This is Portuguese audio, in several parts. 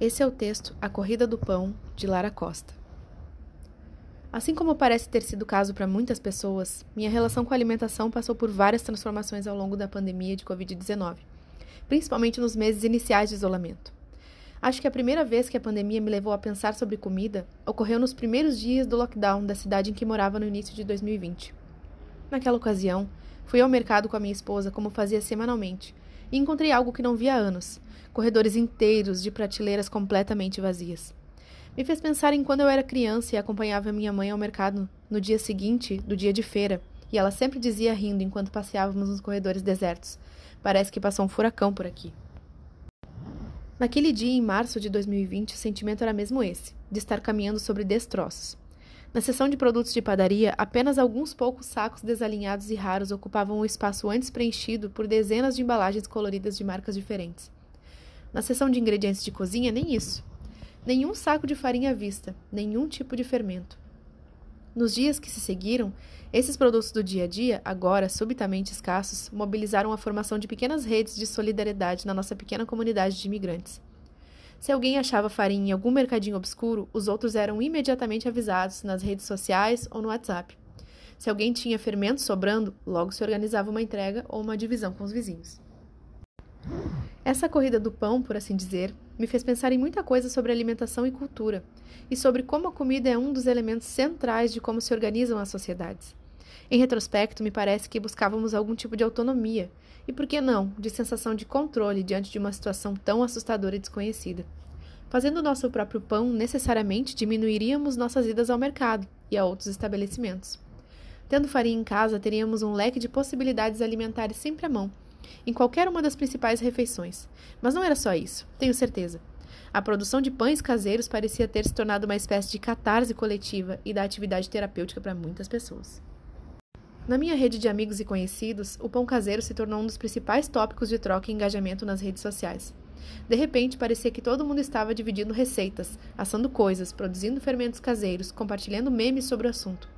Esse é o texto A Corrida do Pão, de Lara Costa. Assim como parece ter sido o caso para muitas pessoas, minha relação com a alimentação passou por várias transformações ao longo da pandemia de Covid-19, principalmente nos meses iniciais de isolamento. Acho que a primeira vez que a pandemia me levou a pensar sobre comida ocorreu nos primeiros dias do lockdown da cidade em que morava no início de 2020. Naquela ocasião, fui ao mercado com a minha esposa como fazia semanalmente e encontrei algo que não via há anos corredores inteiros de prateleiras completamente vazias. Me fez pensar em quando eu era criança e acompanhava minha mãe ao mercado no dia seguinte do dia de feira, e ela sempre dizia rindo enquanto passeávamos nos corredores desertos: Parece que passou um furacão por aqui. Naquele dia, em março de 2020, o sentimento era mesmo esse, de estar caminhando sobre destroços. Na seção de produtos de padaria, apenas alguns poucos sacos desalinhados e raros ocupavam o espaço antes preenchido por dezenas de embalagens coloridas de marcas diferentes. Na seção de ingredientes de cozinha, nem isso. Nenhum saco de farinha à vista, nenhum tipo de fermento. Nos dias que se seguiram, esses produtos do dia a dia, agora subitamente escassos, mobilizaram a formação de pequenas redes de solidariedade na nossa pequena comunidade de imigrantes. Se alguém achava farinha em algum mercadinho obscuro, os outros eram imediatamente avisados nas redes sociais ou no WhatsApp. Se alguém tinha fermento sobrando, logo se organizava uma entrega ou uma divisão com os vizinhos. Essa corrida do pão, por assim dizer, me fez pensar em muita coisa sobre alimentação e cultura, e sobre como a comida é um dos elementos centrais de como se organizam as sociedades. Em retrospecto, me parece que buscávamos algum tipo de autonomia, e por que não, de sensação de controle diante de uma situação tão assustadora e desconhecida. Fazendo nosso próprio pão, necessariamente diminuiríamos nossas idas ao mercado e a outros estabelecimentos. Tendo farinha em casa, teríamos um leque de possibilidades alimentares sempre à mão em qualquer uma das principais refeições. Mas não era só isso, tenho certeza. A produção de pães caseiros parecia ter se tornado uma espécie de catarse coletiva e da atividade terapêutica para muitas pessoas. Na minha rede de amigos e conhecidos, o pão caseiro se tornou um dos principais tópicos de troca e engajamento nas redes sociais. De repente, parecia que todo mundo estava dividindo receitas, assando coisas, produzindo fermentos caseiros, compartilhando memes sobre o assunto.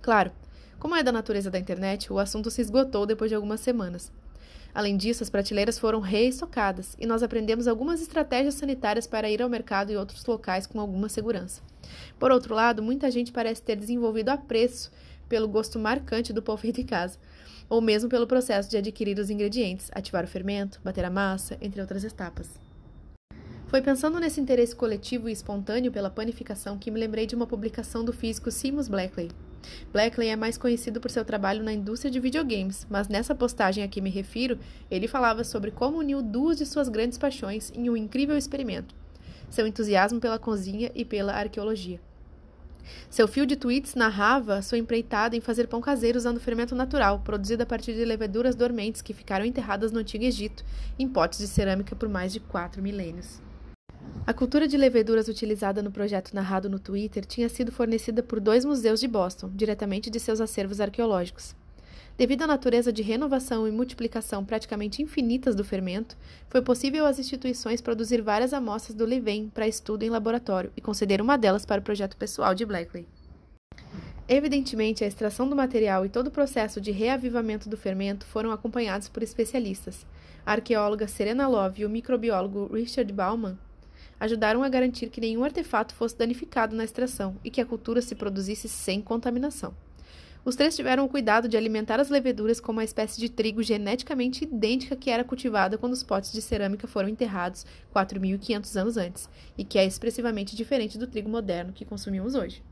Claro, como é da natureza da internet, o assunto se esgotou depois de algumas semanas. Além disso, as prateleiras foram reestocadas e nós aprendemos algumas estratégias sanitárias para ir ao mercado e outros locais com alguma segurança. Por outro lado, muita gente parece ter desenvolvido apreço pelo gosto marcante do pão feito em casa, ou mesmo pelo processo de adquirir os ingredientes, ativar o fermento, bater a massa, entre outras etapas. Foi pensando nesse interesse coletivo e espontâneo pela panificação que me lembrei de uma publicação do físico Seamus Blackley. Blackley é mais conhecido por seu trabalho na indústria de videogames, mas nessa postagem a que me refiro, ele falava sobre como uniu duas de suas grandes paixões em um incrível experimento: seu entusiasmo pela cozinha e pela arqueologia. Seu fio de tweets narrava sua empreitada em fazer pão caseiro usando fermento natural, produzido a partir de leveduras dormentes que ficaram enterradas no Antigo Egito, em potes de cerâmica por mais de quatro milênios. A cultura de leveduras utilizada no projeto narrado no Twitter tinha sido fornecida por dois museus de Boston, diretamente de seus acervos arqueológicos. Devido à natureza de renovação e multiplicação praticamente infinitas do fermento, foi possível às instituições produzir várias amostras do levain para estudo em laboratório e conceder uma delas para o projeto pessoal de Blackley. Evidentemente, a extração do material e todo o processo de reavivamento do fermento foram acompanhados por especialistas. A arqueóloga Serena Love e o microbiólogo Richard Bauman ajudaram a garantir que nenhum artefato fosse danificado na extração e que a cultura se produzisse sem contaminação. Os três tiveram o cuidado de alimentar as leveduras com uma espécie de trigo geneticamente idêntica que era cultivada quando os potes de cerâmica foram enterrados 4.500 anos antes, e que é expressivamente diferente do trigo moderno que consumimos hoje.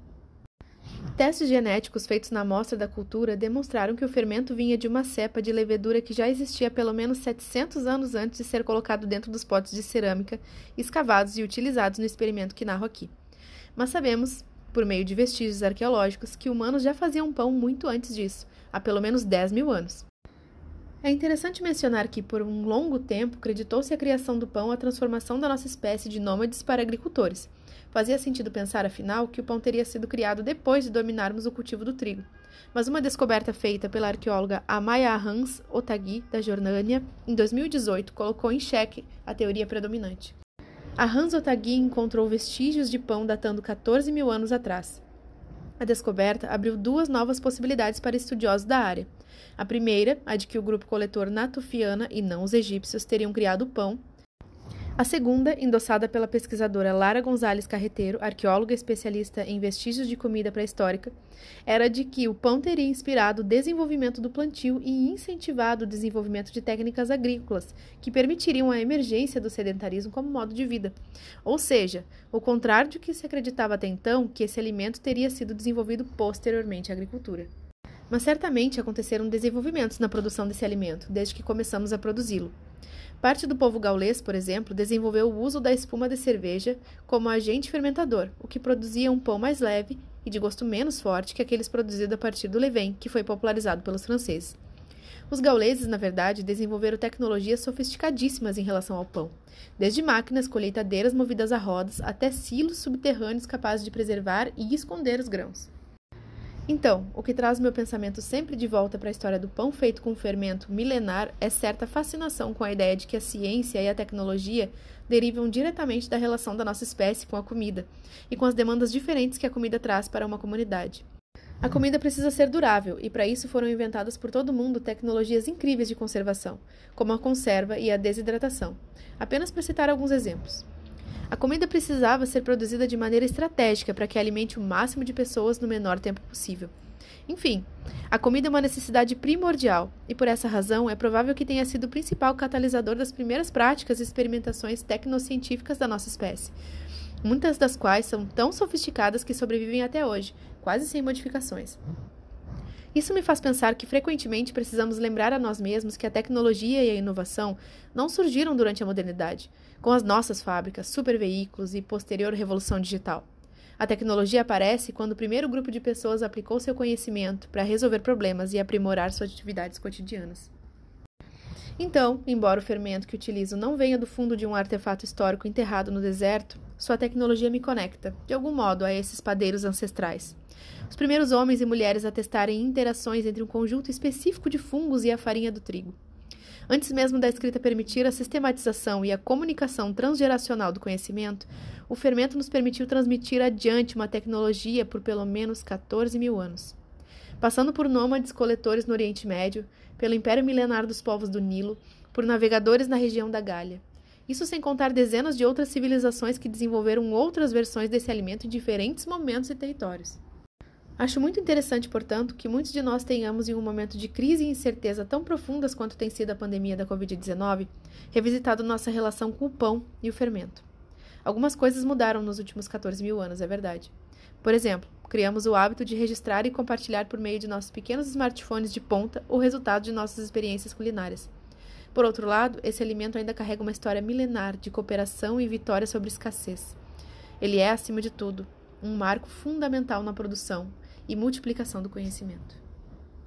Testes genéticos feitos na amostra da cultura demonstraram que o fermento vinha de uma cepa de levedura que já existia pelo menos 700 anos antes de ser colocado dentro dos potes de cerâmica escavados e utilizados no experimento que narro aqui. Mas sabemos, por meio de vestígios arqueológicos, que humanos já faziam pão muito antes disso, há pelo menos 10 mil anos. É interessante mencionar que, por um longo tempo, acreditou-se a criação do pão a transformação da nossa espécie de nômades para agricultores. Fazia sentido pensar, afinal, que o pão teria sido criado depois de dominarmos o cultivo do trigo. Mas uma descoberta feita pela arqueóloga Amaya Hans Otagi, da Jordânia, em 2018, colocou em xeque a teoria predominante. A Hans Otagi encontrou vestígios de pão datando 14 mil anos atrás. A descoberta abriu duas novas possibilidades para estudiosos da área. A primeira, a de que o grupo coletor Natufiana e não os egípcios teriam criado o pão. A segunda, endossada pela pesquisadora Lara Gonzalez Carreteiro, arqueóloga especialista em vestígios de comida pré-histórica, era de que o pão teria inspirado o desenvolvimento do plantio e incentivado o desenvolvimento de técnicas agrícolas que permitiriam a emergência do sedentarismo como modo de vida. Ou seja, o contrário do que se acreditava até então, que esse alimento teria sido desenvolvido posteriormente à agricultura. Mas certamente aconteceram desenvolvimentos na produção desse alimento, desde que começamos a produzi-lo. Parte do povo gaulês, por exemplo, desenvolveu o uso da espuma de cerveja como agente fermentador, o que produzia um pão mais leve e de gosto menos forte que aqueles produzidos a partir do levain, que foi popularizado pelos franceses. Os gauleses, na verdade, desenvolveram tecnologias sofisticadíssimas em relação ao pão, desde máquinas colheitadeiras movidas a rodas até silos subterrâneos capazes de preservar e esconder os grãos. Então, o que traz meu pensamento sempre de volta para a história do pão feito com fermento milenar é certa fascinação com a ideia de que a ciência e a tecnologia derivam diretamente da relação da nossa espécie com a comida e com as demandas diferentes que a comida traz para uma comunidade. A comida precisa ser durável e, para isso, foram inventadas por todo mundo tecnologias incríveis de conservação, como a conserva e a desidratação. Apenas para citar alguns exemplos. A comida precisava ser produzida de maneira estratégica para que alimente o máximo de pessoas no menor tempo possível. Enfim, a comida é uma necessidade primordial e, por essa razão, é provável que tenha sido o principal catalisador das primeiras práticas e experimentações tecnocientíficas da nossa espécie, muitas das quais são tão sofisticadas que sobrevivem até hoje, quase sem modificações. Isso me faz pensar que frequentemente precisamos lembrar a nós mesmos que a tecnologia e a inovação não surgiram durante a modernidade, com as nossas fábricas, superveículos e posterior revolução digital. A tecnologia aparece quando o primeiro grupo de pessoas aplicou seu conhecimento para resolver problemas e aprimorar suas atividades cotidianas. Então, embora o fermento que utilizo não venha do fundo de um artefato histórico enterrado no deserto, sua tecnologia me conecta, de algum modo, a esses padeiros ancestrais. Os primeiros homens e mulheres a testarem interações entre um conjunto específico de fungos e a farinha do trigo. Antes mesmo da escrita permitir a sistematização e a comunicação transgeracional do conhecimento, o fermento nos permitiu transmitir adiante uma tecnologia por pelo menos 14 mil anos. Passando por nômades coletores no Oriente Médio, pelo império milenar dos povos do Nilo, por navegadores na região da Gália. Isso sem contar dezenas de outras civilizações que desenvolveram outras versões desse alimento em diferentes momentos e territórios. Acho muito interessante, portanto, que muitos de nós tenhamos, em um momento de crise e incerteza tão profundas quanto tem sido a pandemia da Covid-19, revisitado nossa relação com o pão e o fermento. Algumas coisas mudaram nos últimos 14 mil anos, é verdade. Por exemplo, criamos o hábito de registrar e compartilhar por meio de nossos pequenos smartphones de ponta o resultado de nossas experiências culinárias. Por outro lado, esse alimento ainda carrega uma história milenar de cooperação e vitória sobre escassez. Ele é, acima de tudo, um marco fundamental na produção, e multiplicação do conhecimento.